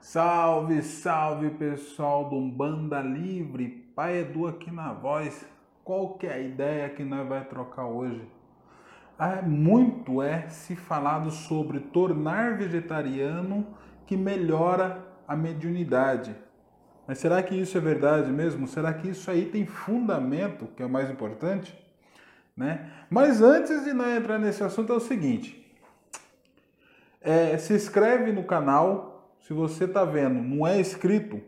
Salve, salve pessoal do Banda Livre, Pai Edu aqui na voz. Qual que é a ideia que nós vai trocar hoje? Ah, muito é se falado sobre tornar vegetariano que melhora a mediunidade. Mas será que isso é verdade mesmo? Será que isso aí tem fundamento, que é o mais importante? Né? Mas antes de nós entrar nesse assunto é o seguinte: é, se inscreve no canal, se você está vendo, não é inscrito,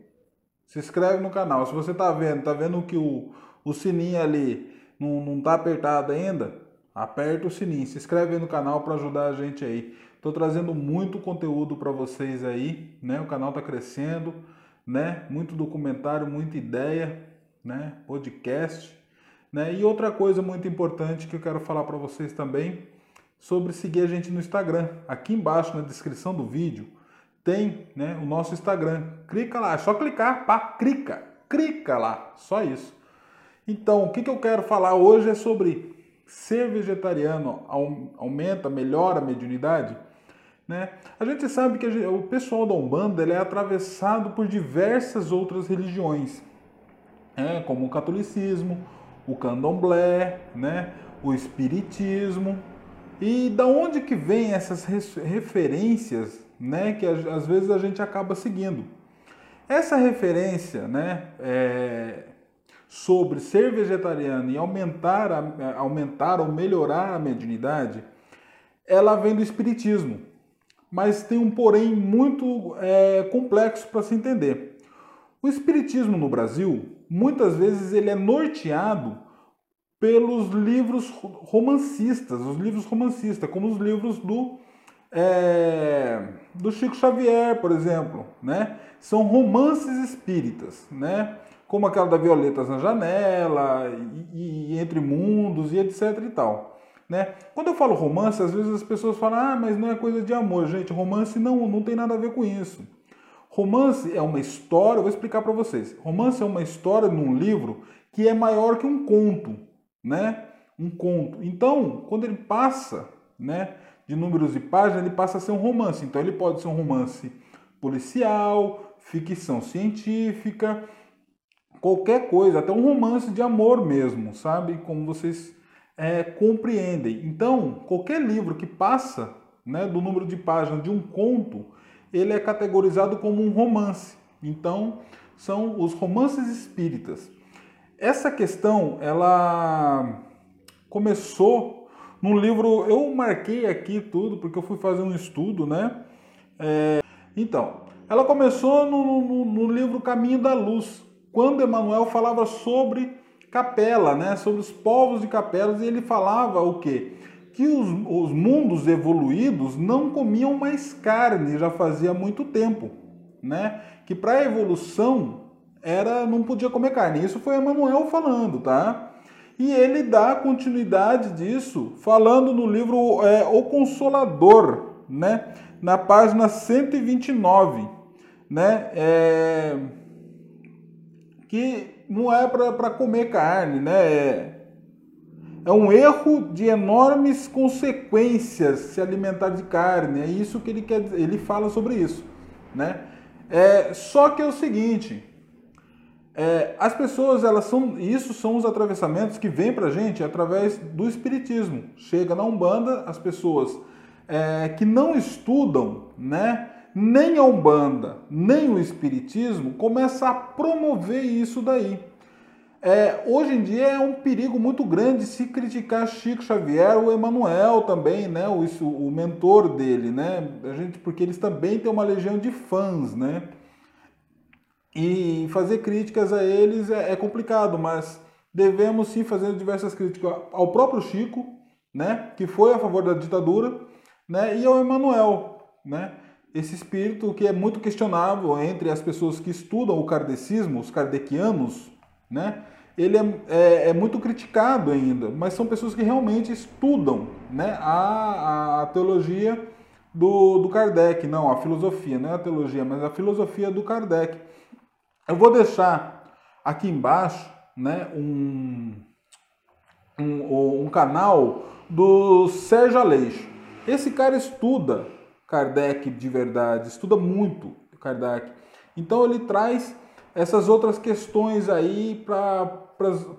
se inscreve no canal. Se você está vendo, está vendo que o, o sininho ali não está apertado ainda, aperta o sininho, se inscreve no canal para ajudar a gente aí. Estou trazendo muito conteúdo para vocês aí, né? O canal está crescendo, né? Muito documentário, muita ideia, né? Podcast, né? E outra coisa muito importante que eu quero falar para vocês também sobre seguir a gente no Instagram. Aqui embaixo na descrição do vídeo tem né, o nosso Instagram. Clica lá, é só clicar, pá, clica, clica lá, só isso. Então, o que, que eu quero falar hoje é sobre ser vegetariano aumenta, melhora a mediunidade. Né? A gente sabe que gente, o pessoal da Umbanda ele é atravessado por diversas outras religiões, né? como o catolicismo, o candomblé, né? o espiritismo. E da onde que vem essas referências né, que às vezes a gente acaba seguindo. Essa referência né, é, sobre ser vegetariano e aumentar, a, aumentar ou melhorar a mediunidade, ela vem do Espiritismo, mas tem um porém muito é, complexo para se entender. O Espiritismo no Brasil, muitas vezes, ele é norteado pelos livros romancistas, os livros romancistas, como os livros do é, do Chico Xavier, por exemplo, né? São romances espíritas, né? Como aquela da Violetas na Janela, e, e, Entre Mundos, e etc e tal. Né? Quando eu falo romance, às vezes as pessoas falam, ah, mas não é coisa de amor. Gente, romance não, não tem nada a ver com isso. Romance é uma história, eu vou explicar para vocês. Romance é uma história num livro que é maior que um conto, né? Um conto. Então, quando ele passa, né? De números e páginas, ele passa a ser um romance. Então ele pode ser um romance policial, ficção científica, qualquer coisa, até um romance de amor mesmo, sabe? Como vocês é, compreendem. Então, qualquer livro que passa né, do número de páginas de um conto, ele é categorizado como um romance. Então, são os romances espíritas. Essa questão, ela começou no livro, eu marquei aqui tudo, porque eu fui fazer um estudo, né? É, então, ela começou no, no, no, livro Caminho da Luz, quando Emmanuel falava sobre capela, né? Sobre os povos de capelas, e ele falava o quê? Que os, os mundos evoluídos não comiam mais carne, já fazia muito tempo, né? Que para a evolução era não podia comer carne. Isso foi Emmanuel falando, tá? E ele dá continuidade disso, falando no livro é, O Consolador, né? na página 129, né? É, que não é para comer carne, né? É, é um erro de enormes consequências se alimentar de carne. É isso que ele quer dizer. Ele fala sobre isso, né? É, só que é o seguinte, é, as pessoas, elas são. Isso são os atravessamentos que vêm para a gente através do Espiritismo. Chega na Umbanda, as pessoas é, que não estudam, né? Nem a Umbanda, nem o Espiritismo, começa a promover isso daí. É, hoje em dia é um perigo muito grande se criticar Chico Xavier ou Emanuel também, né? O, o mentor dele, né? A gente, porque eles também têm uma legião de fãs, né? E fazer críticas a eles é, é complicado, mas devemos sim fazer diversas críticas ao próprio Chico, né, que foi a favor da ditadura, né, e ao Emanuel, né, esse espírito que é muito questionável entre as pessoas que estudam o kardecismo, os kardecianos, né, ele é, é, é, muito criticado ainda, mas são pessoas que realmente estudam né, a, a teologia do, do Kardec, não a filosofia, não é a teologia, mas a filosofia do Kardec. Eu vou deixar aqui embaixo né, um, um, um canal do Sérgio Aleixo. Esse cara estuda Kardec de verdade, estuda muito Kardec. Então ele traz essas outras questões aí para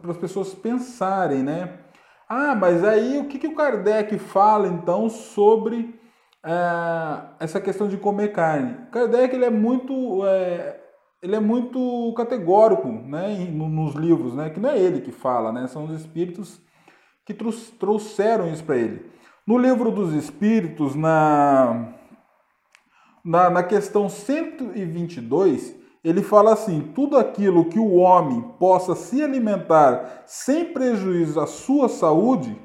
as pessoas pensarem, né? Ah, mas aí o que, que o Kardec fala então sobre é, essa questão de comer carne? Kardec ele é muito é, ele é muito categórico, né, nos livros, né? Que não é ele que fala, né? São os espíritos que trouxeram isso para ele. No livro dos espíritos, na na, na questão 122, ele fala assim: tudo aquilo que o homem possa se alimentar sem prejuízo à sua saúde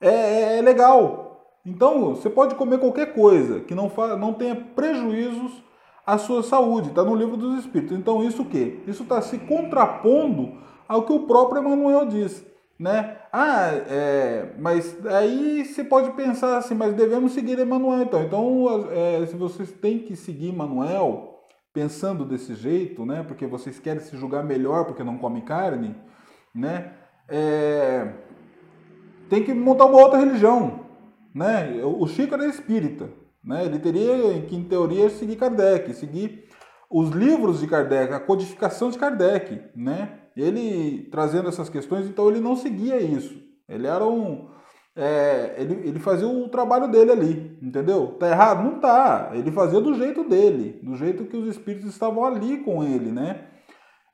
é, é, é legal. Então, você pode comer qualquer coisa que não, não tenha prejuízos à sua saúde. Está no livro dos Espíritos. Então, isso o quê? Isso está se contrapondo ao que o próprio Emmanuel diz né? Ah, é, mas aí você pode pensar assim, mas devemos seguir Emmanuel então. Então, é, se vocês têm que seguir Emmanuel, pensando desse jeito, né? Porque vocês querem se julgar melhor porque não come carne, né? É, tem que montar uma outra religião, né? O Chico era espírita, né? Ele teria que, em teoria, seguir Kardec, seguir os livros de Kardec, a codificação de Kardec, né? Ele trazendo essas questões, então ele não seguia isso. Ele era um. É, ele, ele fazia o trabalho dele ali, entendeu? Tá errado? Não tá. Ele fazia do jeito dele, do jeito que os espíritos estavam ali com ele, né?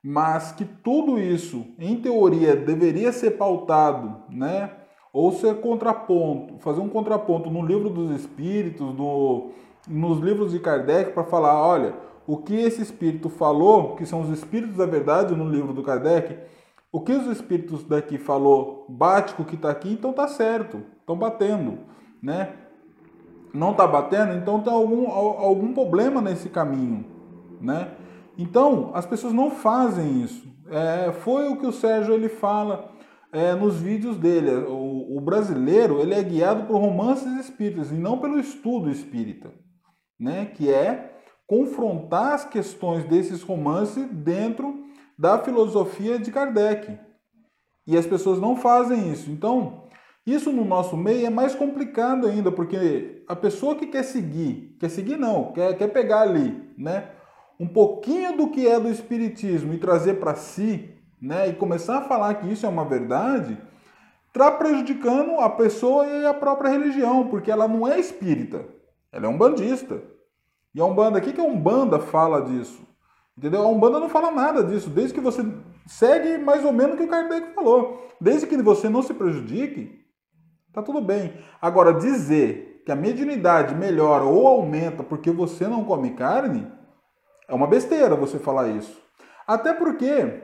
Mas que tudo isso, em teoria, deveria ser pautado, né? Ou ser contraponto, fazer um contraponto no livro dos espíritos, no, nos livros de Kardec, para falar: olha, o que esse espírito falou, que são os espíritos da verdade no livro do Kardec, o que os espíritos daqui falou bate com o que está aqui, então tá certo, estão batendo, né? Não está batendo, então tem algum, algum problema nesse caminho, né? Então as pessoas não fazem isso. É, foi o que o Sérgio ele fala é, nos vídeos dele. O, o brasileiro ele é guiado por romances espíritas e não pelo estudo espírita, né? Que é confrontar as questões desses romances dentro da filosofia de Kardec. E as pessoas não fazem isso. Então, isso no nosso meio é mais complicado ainda, porque a pessoa que quer seguir, quer seguir não, quer, quer pegar ali, né, um pouquinho do que é do espiritismo e trazer para si, né, e começar a falar que isso é uma verdade, está prejudicando a pessoa e a própria religião, porque ela não é espírita, ela é um bandista. E a Umbanda, o que, a Umbanda fala disso? Entendeu? A Umbanda não fala nada disso, desde que você segue mais ou menos o que o Kardec falou. Desde que você não se prejudique, tá tudo bem. Agora, dizer que a mediunidade melhora ou aumenta porque você não come carne, é uma besteira você falar isso. Até porque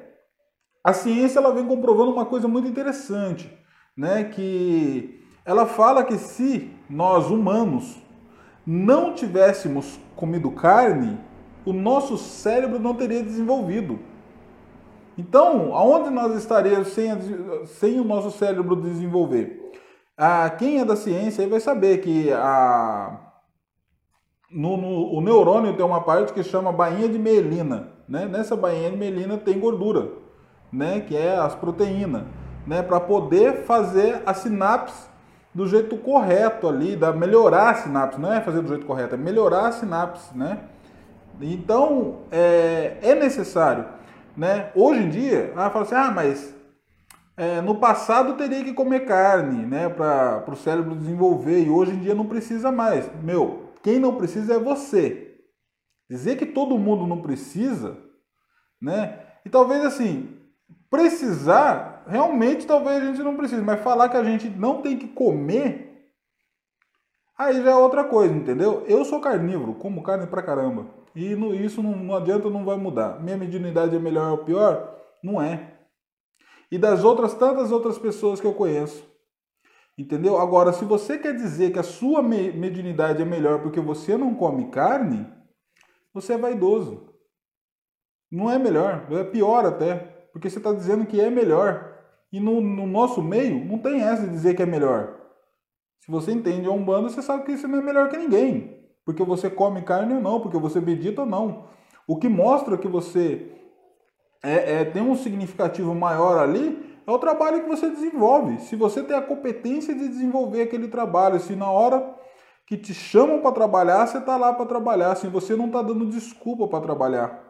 a ciência ela vem comprovando uma coisa muito interessante, né? Que ela fala que se nós humanos não tivéssemos comido carne, o nosso cérebro não teria desenvolvido. Então, aonde nós estaríamos sem, sem o nosso cérebro desenvolver? Ah, quem é da ciência vai saber que a, no, no, o neurônio tem uma parte que chama bainha de mielina. Né? Nessa bainha de mielina tem gordura, né? que é as proteínas, né? para poder fazer a sinapse do jeito correto ali, da melhorar a sinapse, não é fazer do jeito correto, é melhorar a sinapse, né? Então, é, é necessário, né? Hoje em dia, ah, fala assim, ah, mas é, no passado teria que comer carne, né, para o cérebro desenvolver, e hoje em dia não precisa mais. Meu, quem não precisa é você. Dizer que todo mundo não precisa, né? E talvez assim, precisar, realmente talvez a gente não precise, mas falar que a gente não tem que comer, aí já é outra coisa, entendeu? Eu sou carnívoro, como carne pra caramba. E no, isso não, não adianta, não vai mudar. Minha mediunidade é melhor ou pior? Não é. E das outras, tantas outras pessoas que eu conheço. Entendeu? Agora, se você quer dizer que a sua mediunidade é melhor porque você não come carne, você é vaidoso. Não é melhor, é pior até porque você está dizendo que é melhor. E no, no, nosso meio, não tem essa de dizer que é melhor. Se você entende a Umbanda, você sabe que isso não é melhor que ninguém. Porque você come carne ou não, porque você medita ou não. O que mostra que você é, é, tem um significativo maior ali é o trabalho que você desenvolve. Se você tem a competência de desenvolver aquele trabalho, se na hora que te chamam para trabalhar, você tá lá para trabalhar. Assim, você não tá dando desculpa para trabalhar.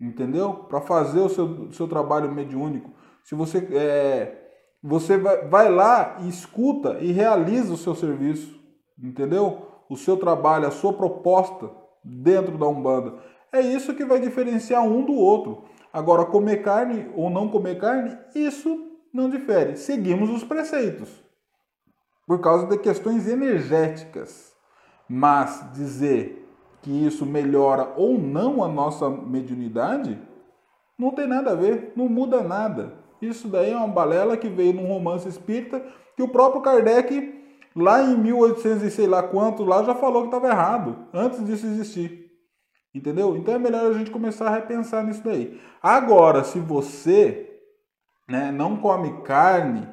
Entendeu? Para fazer o seu, seu trabalho mediúnico. Se você é, você vai, lá e escuta e realiza o seu serviço. Entendeu? O seu trabalho, a sua proposta dentro da Umbanda. É isso que vai diferenciar um do outro. Agora, comer carne ou não comer carne, isso não difere. Seguimos os preceitos por causa de questões energéticas. Mas dizer que isso melhora ou não a nossa mediunidade não tem nada a ver, não muda nada. Isso daí é uma balela que veio num romance espírita que o próprio Kardec, lá em 1800 e sei lá quanto, lá já falou que estava errado, antes disso existir. Entendeu? Então é melhor a gente começar a repensar nisso daí. Agora, se você né, não come carne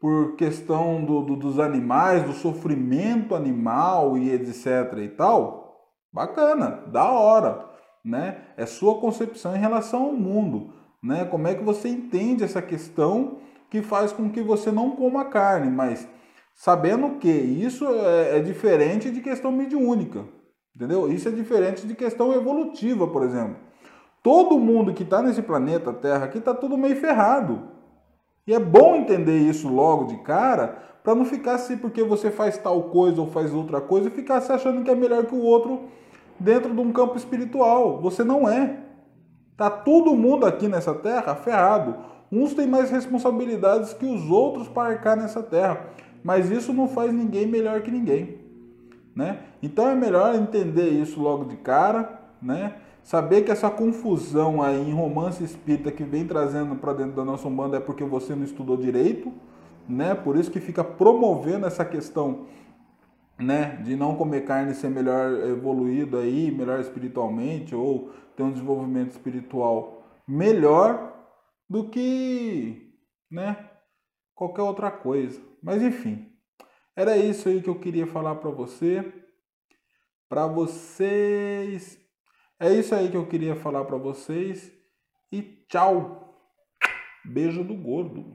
por questão do, do, dos animais, do sofrimento animal e etc e tal, bacana, da hora, né? É sua concepção em relação ao mundo, né? Como é que você entende essa questão que faz com que você não coma carne, mas sabendo que isso é, é diferente de questão mediúnica, entendeu? Isso é diferente de questão evolutiva, por exemplo. Todo mundo que está nesse planeta Terra aqui está tudo meio ferrado. E é bom entender isso logo de cara, para não ficar assim porque você faz tal coisa ou faz outra coisa e ficar se achando que é melhor que o outro dentro de um campo espiritual. Você não é. Tá todo mundo aqui nessa terra ferrado. Uns têm mais responsabilidades que os outros para arcar nessa terra, mas isso não faz ninguém melhor que ninguém, né? Então é melhor entender isso logo de cara, né? Saber que essa confusão aí em romance espírita que vem trazendo para dentro da nossa Umbanda é porque você não estudou direito, né? Por isso que fica promovendo essa questão, né, de não comer carne ser melhor evoluído aí, melhor espiritualmente ou ter um desenvolvimento espiritual melhor do que, né, qualquer outra coisa. Mas enfim, era isso aí que eu queria falar para você, para vocês é isso aí que eu queria falar para vocês e tchau. Beijo do gordo.